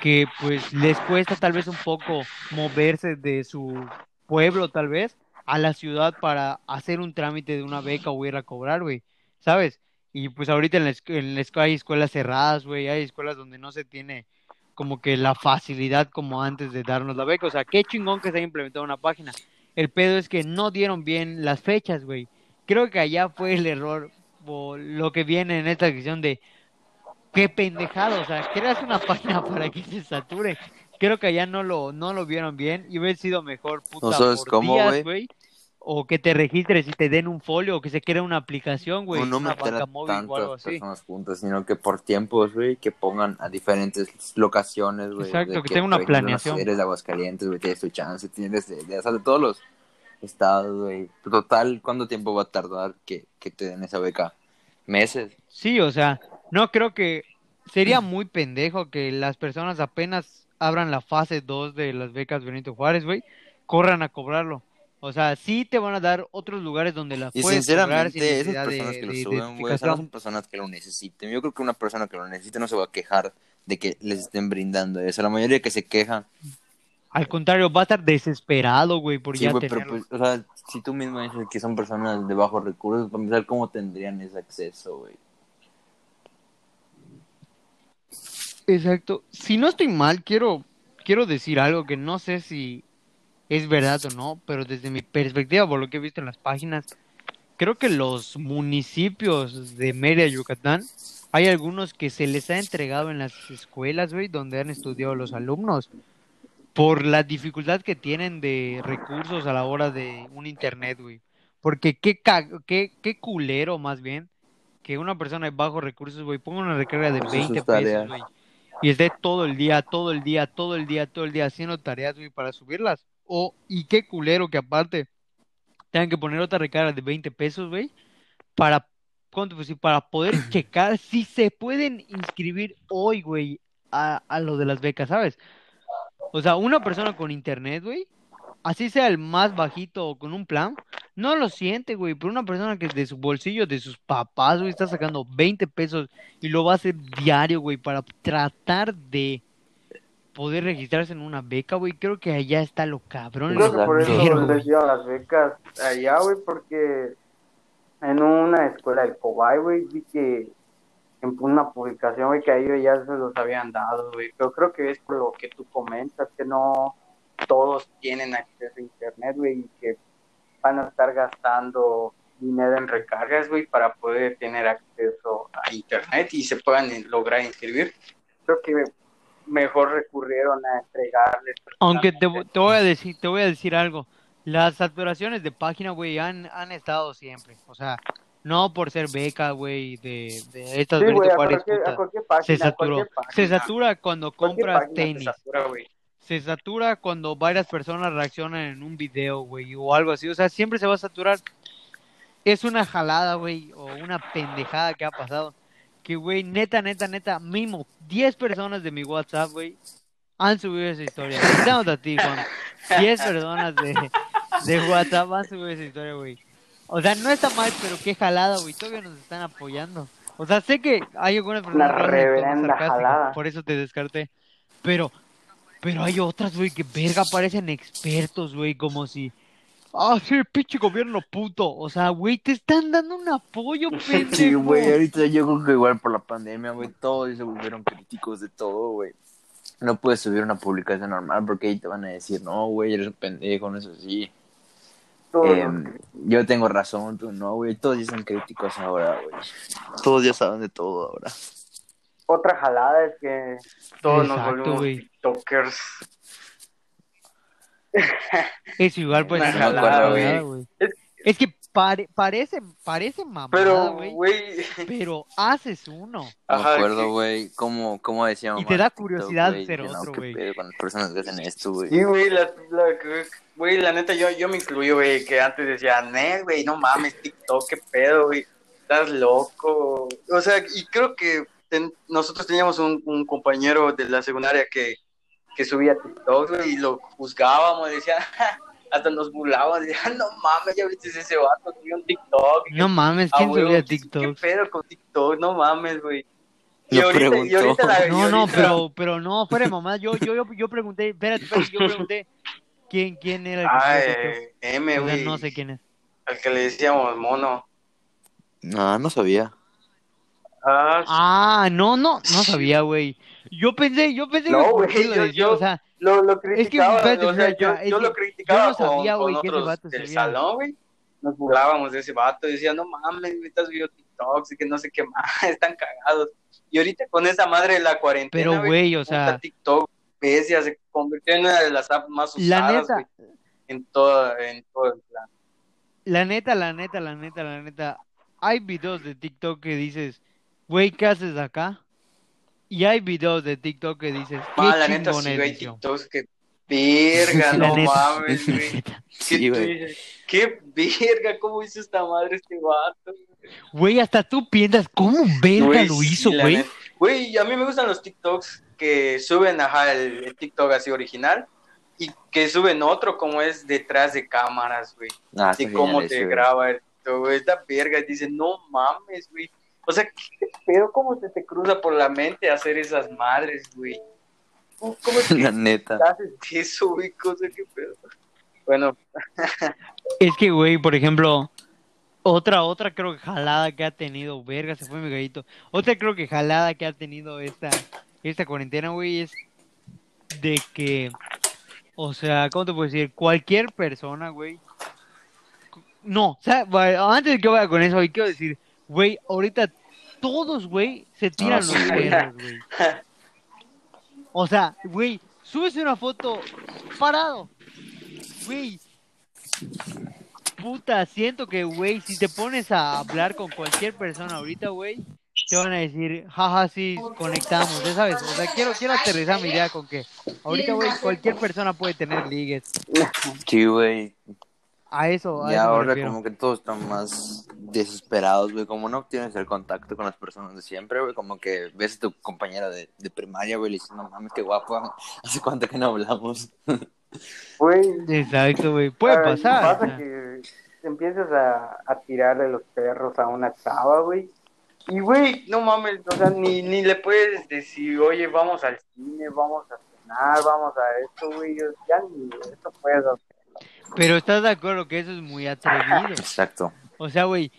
S1: que pues les cuesta tal vez un poco moverse de su pueblo, tal vez, a la ciudad para hacer un trámite de una beca o ir a cobrar, güey, ¿sabes? Y pues ahorita en la, en hay escuelas cerradas, güey, hay escuelas donde no se tiene como que la facilidad como antes de darnos la beca. O sea, qué chingón que se haya implementado una página. El pedo es que no dieron bien las fechas, güey. Creo que allá fue el error o lo que viene en esta sección de qué pendejado, o sea, creas una página para que se sature. Creo que allá no lo no lo vieron bien y hubiera sido mejor puta por días, güey o que te registres y te den un folio o que se cree una aplicación, güey,
S2: no, una banca móvil o algo así. personas juntas, sino que por tiempos, güey, que pongan a diferentes locaciones, güey.
S1: Exacto, que, tenga una planeación.
S2: Si eres de Aguascalientes, güey, tienes tu chance, tienes de, de, de todos los estados, güey. Total, ¿cuánto tiempo va a tardar que, que te den esa beca? ¿Meses?
S1: Sí, o sea, no creo que sería muy pendejo que las personas apenas abran la fase 2 de las becas Benito Juárez, güey, corran a cobrarlo o sea, sí te van a dar otros lugares donde la
S2: y puedes sinceramente, esas personas que lo suben, güey, no son personas que lo necesiten. Yo creo que una persona que lo necesite no se va a quejar de que les estén brindando eso. La mayoría que se queja.
S1: Al contrario, va a estar desesperado, güey, por ya
S2: güey, pero pues, o sea, si tú mismo dices que son personas de bajos recursos, para empezar, ¿cómo tendrían ese acceso, güey?
S1: Exacto. Si no estoy mal, quiero, quiero decir algo que no sé si es verdad o no, pero desde mi perspectiva, por lo que he visto en las páginas, creo que los municipios de Mérida, Yucatán, hay algunos que se les ha entregado en las escuelas, güey, donde han estudiado los alumnos, por la dificultad que tienen de recursos a la hora de un internet, güey. Porque qué, qué, qué culero, más bien, que una persona de bajos recursos, güey, ponga una recarga de 20 pesos, güey, y esté todo el día, todo el día, todo el día, todo el día haciendo tareas, güey, para subirlas. O, y qué culero que aparte tengan que poner otra recarga de 20 pesos, güey, para, ¿cuánto? Pues, para poder checar si se pueden inscribir hoy, güey, a, a lo de las becas, ¿sabes? O sea, una persona con internet, güey, así sea el más bajito o con un plan, no lo siente, güey. Pero una persona que de su bolsillo, de sus papás, güey, está sacando 20 pesos y lo va a hacer diario, güey, para tratar de poder registrarse en una beca, güey. Creo que allá está lo cabrón.
S3: Creo que por eso les dio las becas allá, güey, porque en una escuela del Cobay, güey, vi que en una publicación, güey, que a ellos ya se los habían dado, güey. Pero creo que es por lo que tú comentas, que no todos tienen acceso a internet, güey, y que van a estar gastando dinero en recargas, güey, para poder tener acceso a internet y se puedan lograr inscribir. Creo que mejor recurrieron a entregarles.
S1: Aunque te, te, voy a decir, te voy a decir algo. Las saturaciones de página, güey, han, han estado siempre. O sea, no por ser beca, güey, de, de estas
S3: sí, güey, a cualquier, a cualquier página,
S1: se saturó. Se satura cuando compras tenis. Se satura, se satura cuando varias personas reaccionan en un video, güey, o algo así. O sea, siempre se va a saturar. Es una jalada, güey, o una pendejada que ha pasado que, güey, neta, neta, neta, mínimo 10 personas de mi WhatsApp, güey, han subido esa historia. Estamos a ti, Juan. 10 personas de, de WhatsApp han subido esa historia, güey. O sea, no está mal, pero qué jalada, güey. Todavía nos están apoyando. O sea, sé que hay algunas personas
S3: que
S1: por eso te descarté. Pero, pero hay otras, güey, que verga parecen expertos, güey, como si Ah, sí, pinche gobierno puto. O sea, güey, te están dando un apoyo, pendejo.
S2: Sí, güey, ahorita yo creo que igual por la pandemia, güey, todos se volvieron críticos de todo, güey. No puedes subir una publicación normal porque ahí te van a decir, no, güey, eres un pendejo, no es así. Eh,
S3: nos-
S2: yo tengo razón, tú no, güey. Todos ya son críticos ahora, güey. Todos ya saben de todo ahora.
S3: Otra jalada es que todos nos volvimos tiktokers.
S1: Eso igual pues
S3: Una
S1: es
S2: jalada,
S1: jalada,
S2: güey.
S3: Es-
S1: Es que pare- parece, parece mamada,
S3: Pero,
S1: güey. Pero haces uno.
S2: No
S3: Ajá,
S2: me acuerdo,
S3: que-
S2: güey, cómo, cómo decía
S1: Y te da
S2: TikTok,
S1: curiosidad
S2: güey,
S1: ser
S2: no,
S1: otro, güey.
S2: pedo con las personas que hacen esto, güey.
S3: Sí, güey, la, la, güey, la neta, yo, yo me incluyo, güey, que antes decía, güey, no mames, TikTok, qué pedo, güey, estás loco. O sea, y creo que ten- nosotros teníamos un, un compañero de la secundaria que, que subía TikTok, y lo juzgábamos, decía, hasta nos burlábamos, decía, no mames, ya viste ese vato, subió un TikTok.
S1: No mames,
S3: Ah,
S1: ¿quién subía
S3: ¿Qué
S1: TikTok?
S3: pedo con TikTok? No mames, güey. Y
S2: Lo
S3: ahorita, y
S2: preguntó.
S3: ahorita la- y
S1: No, no, pero, pero no, fuera de mamá. Yo, yo, yo, yo pregunté, espérate, espérate, yo pregunté quién, quién era el que
S3: Ah, eh, M, güey.
S1: no sé quién es.
S3: Al que le decíamos mono.
S2: No, no sabía.
S3: Ah,
S1: Ah, no, no, no sabía, güey. Yo pensé, yo pensé
S3: No,
S1: que
S3: güey,
S1: qué lo
S3: yo-
S1: decía,
S3: yo-
S1: o sea,
S3: lo, lo criticaba,
S1: espérate,
S3: o sea, yo,
S1: es
S3: yo
S1: que
S3: lo criticaba
S1: yo no sabía,
S3: con,
S1: güey,
S3: con
S1: que
S3: otros
S1: vato
S3: del
S1: subía.
S3: salón, güey. Nos burlábamos de ese vato, decía, no mames, estás viendo TikToks y que no sé qué más, están cagados. Y ahorita con esa madre de la cuarentena,
S1: pero güey, o sea,
S3: TikTok, bestia, se convirtió en una de las apps más
S1: la
S3: usadas,
S1: neta,
S3: güey, en todo, en todo el plan.
S1: la neta, la neta, la neta, la neta, hay videos de TikTok que dices, güey, ¿qué haces acá? Y hay videos de TikTok que dices, qué
S3: Ah, la neta, sí, güey. TikToks que verga, no
S1: neta.
S3: mames, güey. ¿Qué
S2: Sí, güey.
S3: Qué verga, cómo hizo esta madre este vato.
S1: Güey, hasta tú piensas, ¿cómo verga lo
S3: sí,
S1: hizo, güey?
S3: neta. Güey, a mí me gustan los TikToks que suben, ajá, el, el TikTok así original y que suben otro como es detrás de cámaras, güey.
S2: Ah,
S3: Así cómo
S2: genial
S3: te graba el güey. Esta verga y dice, no mames, güey. O sea, ¿qué pedo? ¿Cómo se te cruza por la mente hacer esas madres, güey? ¿Cómo que
S2: La neta.
S3: haces eso, güey? Cosa, qué pedo. Bueno,
S1: Es que, güey, por ejemplo, otra, otra creo que jalada que ha tenido, verga, se fue mi gallito. Otra creo que jalada que ha tenido esta, esta cuarentena, güey, es de que, o sea, ¿cómo te puedo decir? Cualquier persona, güey. No, o sea, antes de que vaya con eso, güey, quiero decir, güey, ahorita todos, güey, se tiran
S2: Ah,
S1: los perros, güey. O sea, güey, subes una foto parado. Güey. Puta, siento que, güey, si te pones a hablar con cualquier persona ahorita, güey, te van a decir, jaja, sí, conectamos, ya sabes. O sea, quiero, quiero aterrizar mi idea con que ahorita, güey, cualquier persona puede tener ligues.
S2: Sí, güey.
S1: A eso, a
S2: Y
S1: eso
S2: ahora como que todos están más desesperados, güey. Como no tienes el contacto con las personas de siempre, güey. Como que ves a tu compañera de, de primaria, güey, y le dices, no mames, qué guapo. ¿Hace cuánto que no hablamos?
S3: güey,
S1: Exacto, güey. Puede
S3: Ah,
S1: pasar.
S3: Pasa que empiezas a, a tirarle los perros a una chava, güey. Y, güey, no mames, o sea, ni, ni le puedes decir, oye, vamos al cine, vamos a cenar, vamos a esto, güey. Ya ni eso puedes hacer.
S1: Pero estás de acuerdo que eso es muy atrevido.
S2: Exacto.
S1: O sea, güey,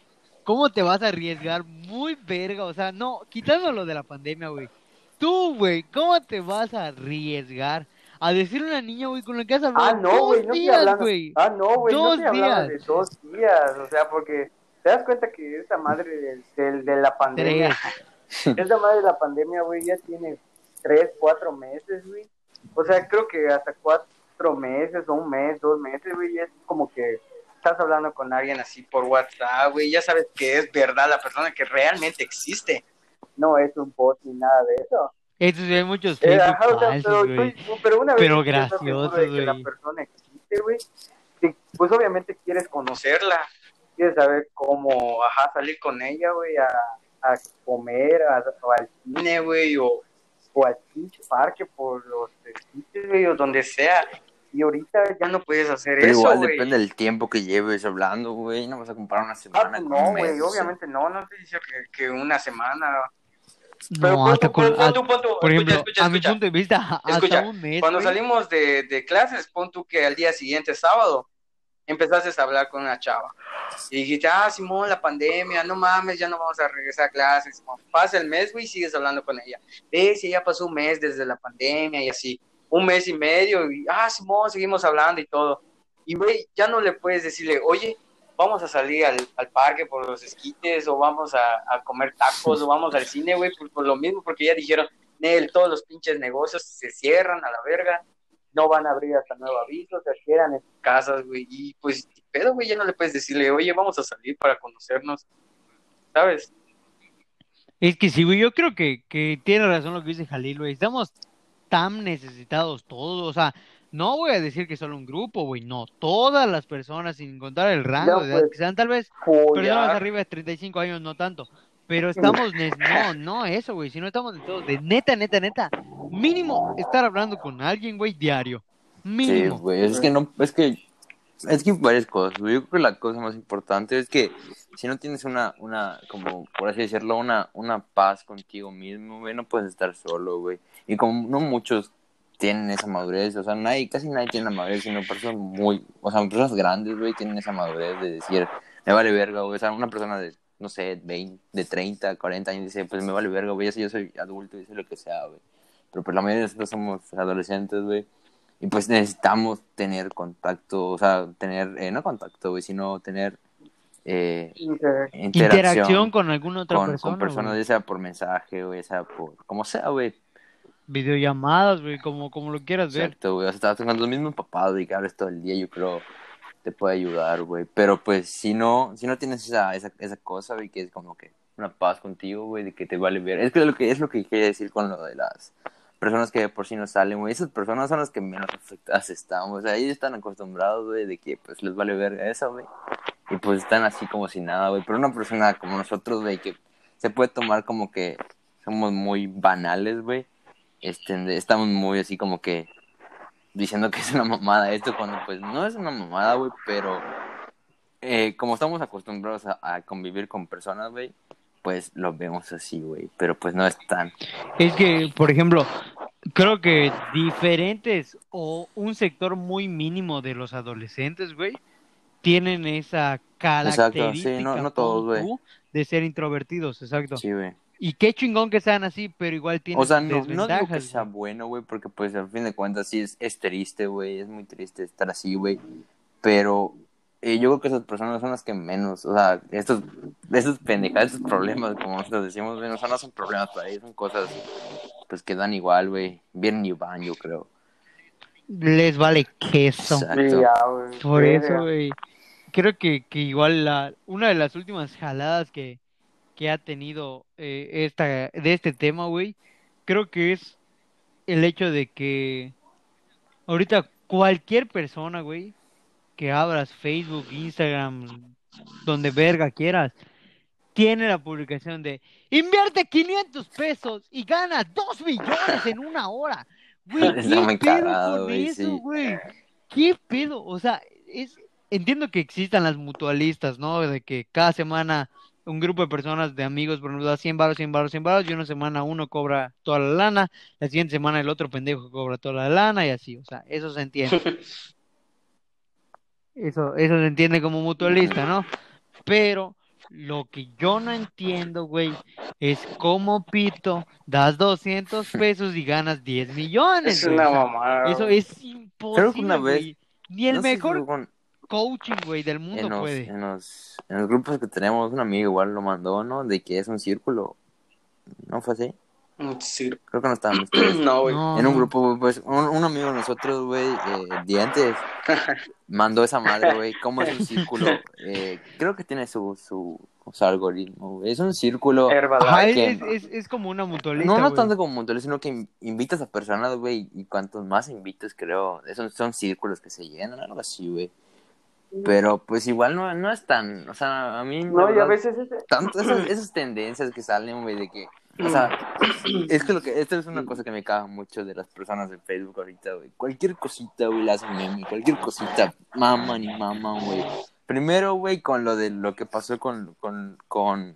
S1: ¿cómo te vas a arriesgar? Muy verga, o sea, no, quitando lo de la pandemia, güey. Tú, güey, ¿cómo te vas a arriesgar a decirle a una niña, güey, con la que has hablado
S3: Ah, no,
S1: dos
S3: güey, no estoy
S1: días,
S3: hablando.
S1: güey?
S3: Ah, no, güey, no hablando
S1: días.
S3: de dos días, o sea, porque te das cuenta que esa madre del, del- de la pandemia, esa madre de la pandemia, güey, ya tiene tres, cuatro meses, güey. O sea, creo que hasta cuatro meses o un mes, dos meses, güey, es como que estás hablando con alguien así por WhatsApp, güey, ya sabes que es verdad la persona que realmente existe. No es un bot ni nada de eso.
S1: Estos hay muchos
S3: Eh,
S1: Facebook
S3: ajá, o sea,
S1: falsos,
S3: pero,
S1: güey.
S3: pero una vez
S1: Pero
S3: de que la
S1: güey.
S3: persona existe, güey, pues obviamente quieres conocerla, quieres saber cómo, ajá, salir con ella, güey, a, a comer, a- o al cine, güey, o, o al pinche parque por los güey, o donde sea. Y ahorita ya no puedes hacer
S2: Pero
S3: eso,
S2: igual depende del tiempo que lleves hablando, güey. No vas a comparar una
S3: Ah,
S2: semana
S3: pues
S2: con
S3: no,
S2: un mes.
S3: güey, obviamente no, no te dice que, que una semana.
S1: No,
S3: pon
S1: hasta
S3: pon- pon
S1: a-
S3: pon
S1: por ejemplo,
S3: escucha,
S1: a mi
S3: escucha.
S1: punto de vista,
S3: Escucha,
S1: hasta un mes,
S3: Cuando salimos de, de clases, pon tú que al día siguiente, sábado, empezaste a hablar con una chava. Y dijiste, ah, Simón, la pandemia, no mames, ya no vamos a regresar a clases. Pasa el mes, güey, y sigues hablando con ella. Ves, si pasó un mes desde la pandemia y así. Un mes y medio, y ah, Simón, seguimos hablando y todo. Y, güey, ya no le puedes decirle, oye, vamos a salir al, al parque por los esquites, o vamos a, a comer tacos, o vamos al cine, güey, por, por lo mismo, porque ya dijeron, Nel, todos los pinches negocios se cierran a la verga, no van a abrir hasta nuevo aviso, se quedan en sus casas, güey, y pues, ¿qué pedo, güey, ya no le puedes decirle, oye, vamos a salir para conocernos, ¿sabes?
S1: Es que sí, güey, yo creo que, que tiene razón lo que dice Jalil, güey. Estamos tan necesitados todos, o sea, no voy a decir que solo un grupo, güey, no, todas las personas, sin contar el rango de edad,
S3: pues,
S1: que sean tal vez personas arriba de 35 años, no tanto, pero estamos, no, no eso, güey, sino estamos de todos, de neta, neta, neta, mínimo estar hablando con alguien, güey, diario,
S2: Sí,
S1: mínimo.
S2: güey, es que no, es que, es que varias cosas, güey. Yo creo que la cosa más importante es que si no tienes una, una, como, por así decirlo, una, una paz contigo mismo, güey, no puedes estar solo, güey. Y como no muchos tienen esa madurez, o sea, nadie, casi nadie tiene la madurez, sino personas muy, o sea, personas grandes, güey, tienen esa madurez de decir, me vale verga, güey. O sea, una persona de, no sé, 20, de 30, 40 años dice, pues me vale verga, güey, ya sé, yo soy adulto y sé lo que sea, güey. Pero pues la mayoría de nosotros somos adolescentes, güey. Y pues necesitamos tener contacto, o sea, tener, eh, no contacto, güey, sino tener eh,
S3: Inter-
S2: interacción,
S1: Interacción con alguna otra
S2: con,
S1: persona,
S2: con personas, ya sea por mensaje, güey, ya sea por, como sea, güey.
S1: videollamadas, güey, como, como lo quieras ver.
S2: Exacto, güey. O sea, con los mismos papás, güey, que hables todo el día, yo creo te puede ayudar, güey. Pero pues si no, si no tienes esa, esa, cosa, güey, que es como que una paz contigo, güey, de que te vale ver. Es que es lo que es lo que quería decir con lo de las personas que por sí no salen, güey. Esas personas son las que menos afectadas están. O sea, ellos están acostumbrados, güey, de que pues les vale ver eso, güey. Y pues están así como si nada, güey. Pero una persona como nosotros, güey, que se puede tomar como que somos muy banales, güey. Este, estamos muy así como que diciendo que es una mamada esto cuando pues no es una mamada, güey, pero eh, como estamos acostumbrados a, a convivir con personas, güey, pues lo vemos así, güey, pero pues no es tan...
S1: Es que, por ejemplo, creo que diferentes o un sector muy mínimo de los adolescentes, güey, tienen esa característica
S2: sí, no- no
S1: pon
S2: todos, güey.
S1: tú, de ser introvertidos, exacto.
S2: Sí, güey.
S1: Y qué chingón que sean así, pero igual tienen
S2: O sea, no, no digo que sea bueno, güey, porque pues al fin de cuentas sí es, es triste, güey, es muy triste estar así, güey, pero eh, yo creo que esas personas son las que menos, o sea, estos, estos pendejadas, estos problemas, como nosotros decimos, güey, no son, no son problemas para ellos, son cosas pues que dan igual, güey, vienen y van, yo creo.
S1: Les vale queso.
S2: Exacto.
S1: Por eso, güey. Creo que, que igual la, una de las últimas jaladas que, que ha tenido eh, esta, de este tema, güey, creo que es el hecho de que ahorita cualquier persona, güey, que abras Facebook, Instagram, donde verga quieras, tiene la publicación de invierte 500 pesos y gana 2 millones en una hora. Güey, ¿qué pedo
S2: cagado,
S1: con
S2: güey,
S1: eso,
S2: sí.
S1: güey? ¿Qué pedo? O sea, es, entiendo que existan las mutualistas, ¿no? De que cada semana un grupo de personas, de amigos, por ejemplo, da 100 baros, 100 baros, 100 baros, y una semana uno cobra toda la lana, la siguiente semana el otro pendejo cobra toda la lana y así, o sea, eso se entiende. Eso, eso se entiende como mutualista, ¿no? Pero lo que yo no entiendo, güey, es cómo pito das 200 pesos y ganas 10 millones,
S3: Es
S1: güey.
S3: una
S1: O sea,
S3: mamada.
S1: eso es imposible,
S2: una vez-
S1: güey. Ni el
S2: No sé si
S1: mejor coaching, güey, del mundo
S2: en los,
S1: puede.
S2: en los, en los grupos que tenemos, un amigo igual lo mandó, ¿no? De que es un círculo. ¿No fue así? Creo que no ustedes.
S3: No, güey.
S1: No,
S2: En un grupo, pues, un, un amigo de nosotros, güey, eh, Dientes, mandó esa madre, güey, cómo es un círculo. Eh, creo que tiene su, su, su algoritmo, güey. Es un círculo.
S1: Ajá, es, es, es como una mutualista,
S2: No, no
S1: güey.
S2: tanto como montón, sino que in- invitas a personas, güey, y cuantos más invitas, creo, son, son círculos que se llenan, algo así, güey. Pero pues igual no, no es tan, o sea, a mí...
S3: No, y a veces
S2: tanto esas, esas tendencias que salen, güey, de que, o sea, es que lo que, esto es una cosa que me caga mucho de las personas de Facebook ahorita, güey. Cualquier cosita, güey, la hacen meme, cualquier cosita, maman y maman, güey. Primero, güey, con lo de lo que pasó con, con, con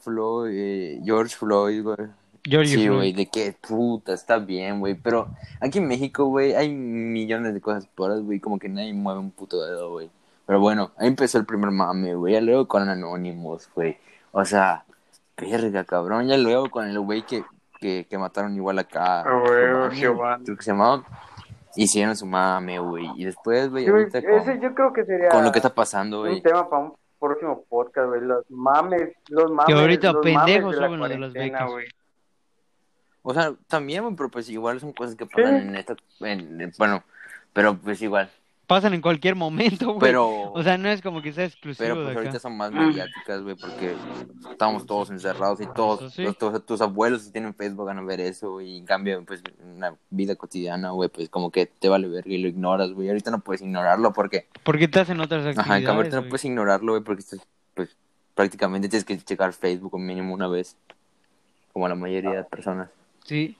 S2: Floyd, eh, George Floyd, güey.
S1: George
S2: Sí, güey, de que puta, está bien, güey. Pero aquí en México, güey, hay millones de cosas por güey. Como que nadie mueve un puto dedo, güey. Pero bueno, ahí empezó el primer mame, güey. Ya luego con Anonymous, güey. O sea, verga, cabrón. Ya luego con el güey que, que, que mataron igual acá.
S3: Ah, güey,
S2: Giovanni, que se llamaba. hicieron su mame, güey. Y después, güey, ahorita
S3: ese
S2: con,
S3: yo creo que sería
S2: con lo que está pasando,
S3: un
S2: güey.
S3: tema para un próximo podcast, güey. Los mames, los mames.
S1: ahorita
S3: los
S1: pendejos
S3: mames de la
S1: suben lo de las becas.
S2: O sea, también, güey, pero pues igual son cosas que pasan en esta, en- en- bueno, pero pues igual.
S1: Pasan en cualquier momento, güey.
S2: Pero,
S1: O sea, no es como que sea exclusivo
S2: pero
S1: de
S2: pues
S1: acá.
S2: ahorita son más mediáticas, güey, porque estamos todos encerrados y todos,
S1: sí.
S2: los- todos tus abuelos si tienen Facebook van a ver eso, güey, y en cambio, pues, en una vida cotidiana, güey, pues como que te vale verga y lo ignoras, güey. Ahorita no puedes ignorarlo porque,
S1: Porque te hacen otras actividades.
S2: ajá, en cambio ahorita no puedes ignorarlo, güey, porque estás, pues prácticamente tienes que checar Facebook mínimo una vez, como la mayoría de personas.
S1: Sí.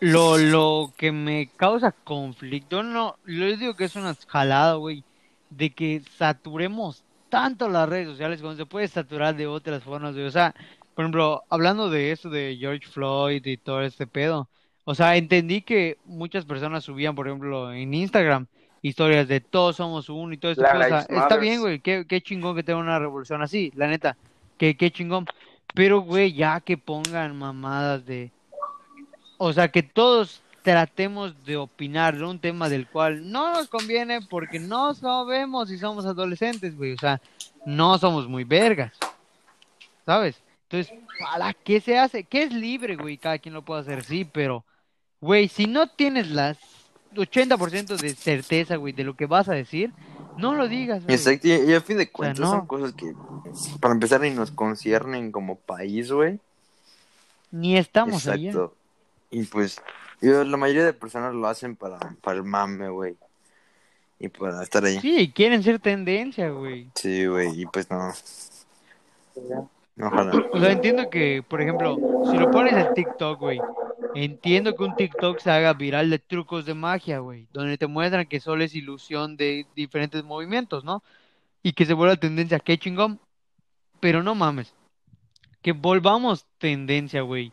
S1: Lo, lo que me causa conflicto, no, yo les digo que es una jalada, güey, de que saturemos tanto las redes sociales cuando se puede saturar de otras formas, güey. O sea, por ejemplo, hablando de eso de George Floyd y todo este pedo, o sea, entendí que muchas personas subían, por ejemplo, en Instagram historias de todos somos uno y todo
S3: Black
S1: pedo. O sea,
S3: Lives
S1: está bien, güey, qué, qué chingón que tenga una revolución así, la neta, que qué chingón. Pero, güey, ya que pongan mamadas de... O sea, que todos tratemos de opinar de un tema del cual no nos conviene porque no sabemos si somos adolescentes, güey. O sea, no somos muy vergas. ¿Sabes? Entonces, ¿para qué se hace? Que es libre, güey. Cada quien lo puede hacer, sí, pero, güey, si no tienes las 80% de certeza, güey, de lo que vas a decir, no lo digas, güey.
S2: Exacto, y, a fin de cuentas
S1: no.
S2: son cosas que, para empezar, ni nos conciernen como país, güey.
S1: Ni estamos allá.
S2: Y pues, yo, la mayoría de personas lo hacen para, para el mame, güey. Y para estar ahí.
S1: Sí, quieren ser tendencia, güey.
S2: Sí, güey, y pues no, Ojalá.
S1: O sea, entiendo que, por ejemplo, si lo pones en TikTok, güey, entiendo que un TikTok se haga viral de trucos de magia, güey, donde te muestran que solo es ilusión de diferentes movimientos, ¿no? Y que se vuelva tendencia, qué chingón. Pero no mames, que volvamos tendencia, güey.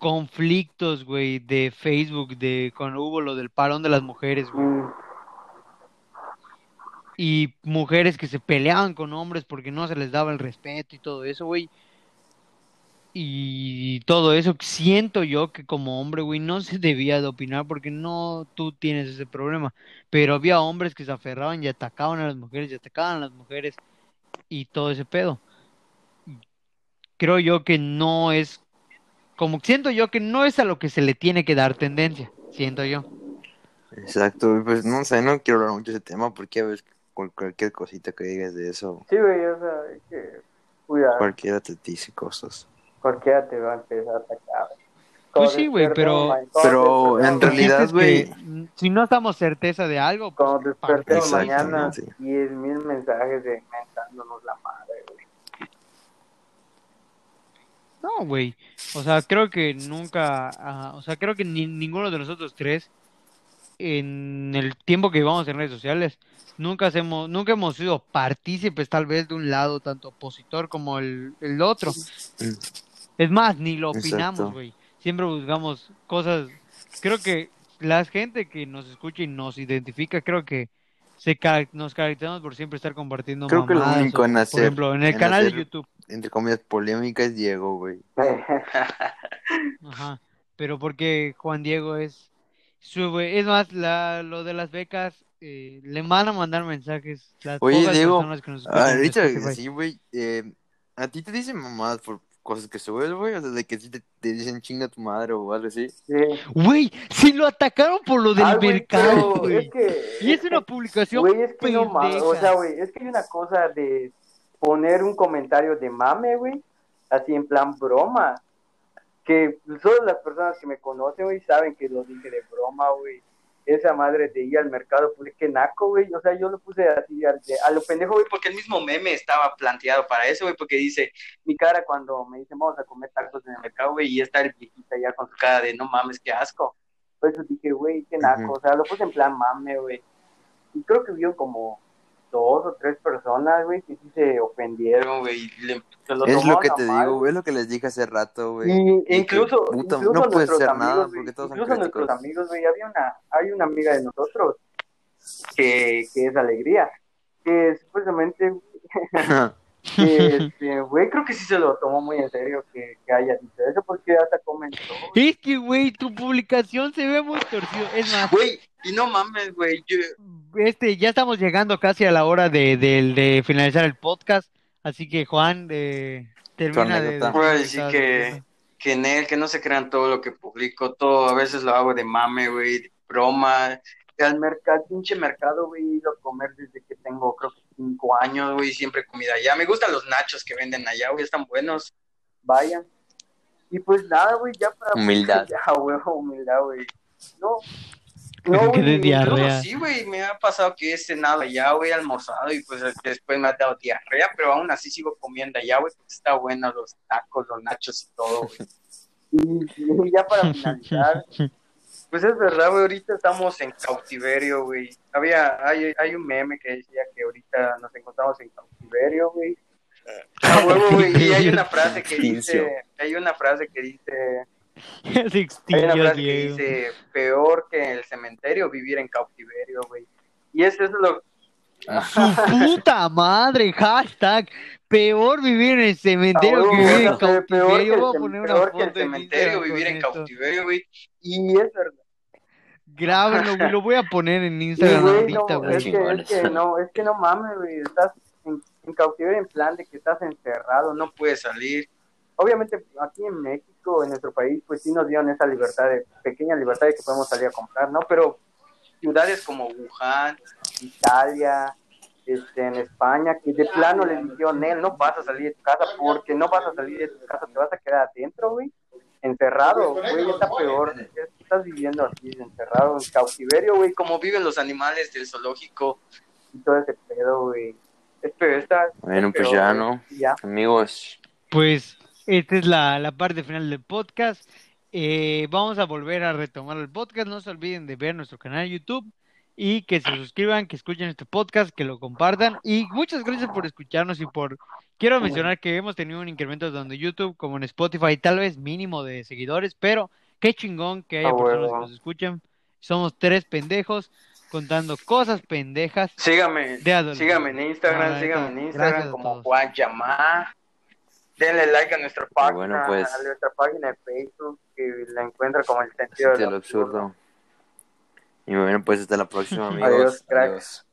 S1: Conflictos, güey, de Facebook, de cuando hubo lo del parón de las mujeres, güey. Y mujeres que se peleaban con hombres porque no se les daba el respeto y todo eso, güey. Y todo eso, siento yo que como hombre, güey, no se debía de opinar porque no tú tienes ese problema. Pero había hombres que se aferraban y atacaban a las mujeres y atacaban a las mujeres y todo ese pedo. Creo yo que no es, como siento yo que no es a lo que se le tiene que dar tendencia, siento yo.
S2: Exacto, pues no sé, no quiero hablar mucho de ese tema porque a veces cual- cualquier cosita que digas de eso,
S3: Sí, güey, o sea, hay que cuidar.
S2: cualquiera te dice cosas.
S3: Cualquiera te va a empezar a atacar.
S1: Pues sí, güey, pero-
S2: Pero en realidad,
S1: es
S2: güey.
S1: si no estamos certeza de algo, pues,
S3: Cuando despertemos mañana,
S2: Exactamente.
S3: 10 mil mensajes de mentándonos la madre, güey.
S1: No, güey. O sea, creo que nunca, o sea, creo que ni, ninguno de nosotros tres, en el tiempo que llevamos en redes sociales, nunca hacemos, nunca hemos sido partícipes tal vez de un lado, tanto opositor como el, el otro. Es más, ni lo opinamos, güey. Siempre buscamos cosas. Creo que la gente que nos escucha y nos identifica, creo que se car- nos caracterizamos por siempre estar compartiendo
S2: Creo que lo único en
S1: por
S2: hacer-
S1: ejemplo, en el
S2: en
S1: canal de YouTube.
S2: Entre comillas, polémica es Diego, güey.
S1: Ajá, pero porque Juan Diego es sube, es más, la, lo de las becas, eh, le van a mandar mensajes las
S2: Oye, Diego,
S1: personas que nos
S2: Ahorita, sí, güey. Eh, ¿A ti te dicen mamadas por cosas que subes, güey? O sea, de que sí te, te dicen chinga tu madre o algo así.
S3: Sí.
S1: Güey, si lo atacaron por lo del
S3: Ah, güey,
S1: mercado, güey.
S3: es que,
S1: Y es una publicación
S3: Güey, es que no mames, o sea, güey, es que hay una cosa de poner un comentario de mame, güey, así en plan broma, que solo las personas que me conocen, güey, saben que lo dije de broma, güey. Esa madre de ir al mercado, pues que naco, güey, o sea, yo lo puse así al- de- a lo pendejo, güey, porque el mismo meme estaba planteado para eso, güey, porque dice, mi cara cuando me dicen vamos a comer tacos en el mercado, güey, y está el viejito ya con su cara de no mames, qué asco. Por eso dije, güey, qué naco, o sea, lo puse en plan mame, güey. Y creo que vio como dos o tres personas, güey, que sí se ofendieron, güey.
S2: es lo que
S3: a
S2: te
S3: mal,
S2: digo, güey. Es lo que les dije hace rato, güey. que,
S3: incluso,
S2: puta,
S3: incluso
S2: no
S3: nuestros
S2: hacer
S3: amigos,
S2: nada
S3: güey,
S2: porque todos son
S3: incluso nuestros
S2: críticos.
S3: amigos, güey, había una, hay una amiga de nosotros que, que es Alegría, que supuestamente este, güey, creo que sí se lo tomó muy en serio que, que haya dicho eso, porque hasta comentó.
S1: Es que, güey, tu publicación se ve muy torcido. Es más,
S4: Güey, y no mames, güey. Yo,
S1: este, ya estamos llegando casi a la hora de, de, de finalizar el podcast. Así que, Juan, eh, termina de.
S4: a decir que, que en él, que no se crean todo lo que publico, todo, a veces lo hago de mame, güey, de broma. Al mercado, pinche mercado, güey, he ido a comer desde que tengo, creo que cinco años, güey, siempre comida allá. Me gustan los nachos que venden allá, güey, están buenos.
S3: Vayan. Y pues nada, güey, ya para.
S2: Humildad.
S3: Ya, güey, humildad, güey. No.
S1: Quede
S3: güey,
S1: Diarrea.
S4: sí, güey, me ha pasado que he cenado allá, güey, almorzado y pues después me ha dado diarrea, pero aún así sigo comiendo allá, güey, porque está bueno los tacos, los nachos y todo, güey.
S3: Y, y ya para finalizar, pues es verdad, güey, ahorita estamos en cautiverio, güey. Había, hay, hay un meme que decía que ahorita nos encontramos en cautiverio, güey. A huevo, güey, y hay una frase que dice, hay una frase que dice, hay una frase que dice, peor que en el cementerio vivir en cautiverio, güey. Y eso es lo,
S1: Su puta madre, hashtag. Peor vivir en el cementerio
S3: Ah,
S1: que vivir en
S3: peor que
S1: cautiverio.
S3: el
S1: Voy a
S3: cem-
S1: poner una
S3: peor que el
S4: cementerio, vivir en
S1: esto.
S4: cautiverio, güey.
S3: y es verdad.
S1: Grábenlo, güey. Lo voy a poner en Instagram
S3: güey,
S1: ahorita,
S3: no,
S1: güey.
S3: es, que, es que no, es que no mames, güey, estás en, en cautiverio en plan de que estás encerrado, no puedes salir. Obviamente aquí en México, en nuestro país, pues sí nos dieron esa libertad, de pequeña libertad de que podemos salir a comprar, ¿no? Pero ciudades como Wuhan, Italia, este, en España, que de plano le dijeron, él no vas a salir de tu casa porque no vas a salir de tu casa, te vas a quedar adentro, güey, encerrado, güey, está peor, estás viviendo así, encerrado, en cautiverio, güey,
S4: Como viven los animales del zoológico.
S3: y todo ese pedo, güey. Es peor, está,
S2: Bueno,
S3: es
S2: pues
S3: peor,
S2: ya. ¿no?
S3: Ya.
S2: Amigos,
S1: Pues esta es la, la parte final del podcast. Eh, vamos a volver a retomar el podcast. No se olviden de ver nuestro canal de YouTube y que se suscriban, que escuchen este podcast, que lo compartan. Y muchas gracias por escucharnos y por... Quiero mencionar que hemos tenido un incremento tanto en YouTube como en Spotify, tal vez mínimo de seguidores, pero qué chingón que haya
S3: Ah,
S1: personas que nos escuchan. Somos tres pendejos contando cosas pendejas
S4: Sígame,
S1: de
S4: sígame en Instagram,
S1: la
S4: sígame en Instagram como. Juan Yamá. Denle like a nuestra página.
S2: bueno, pues,
S3: A nuestra página de Facebook, que la encuentra como el sentido
S2: de
S3: de
S2: lo absurdo. Y bueno, pues hasta la próxima, amigos.
S3: Adiós, cracks.
S2: Adiós.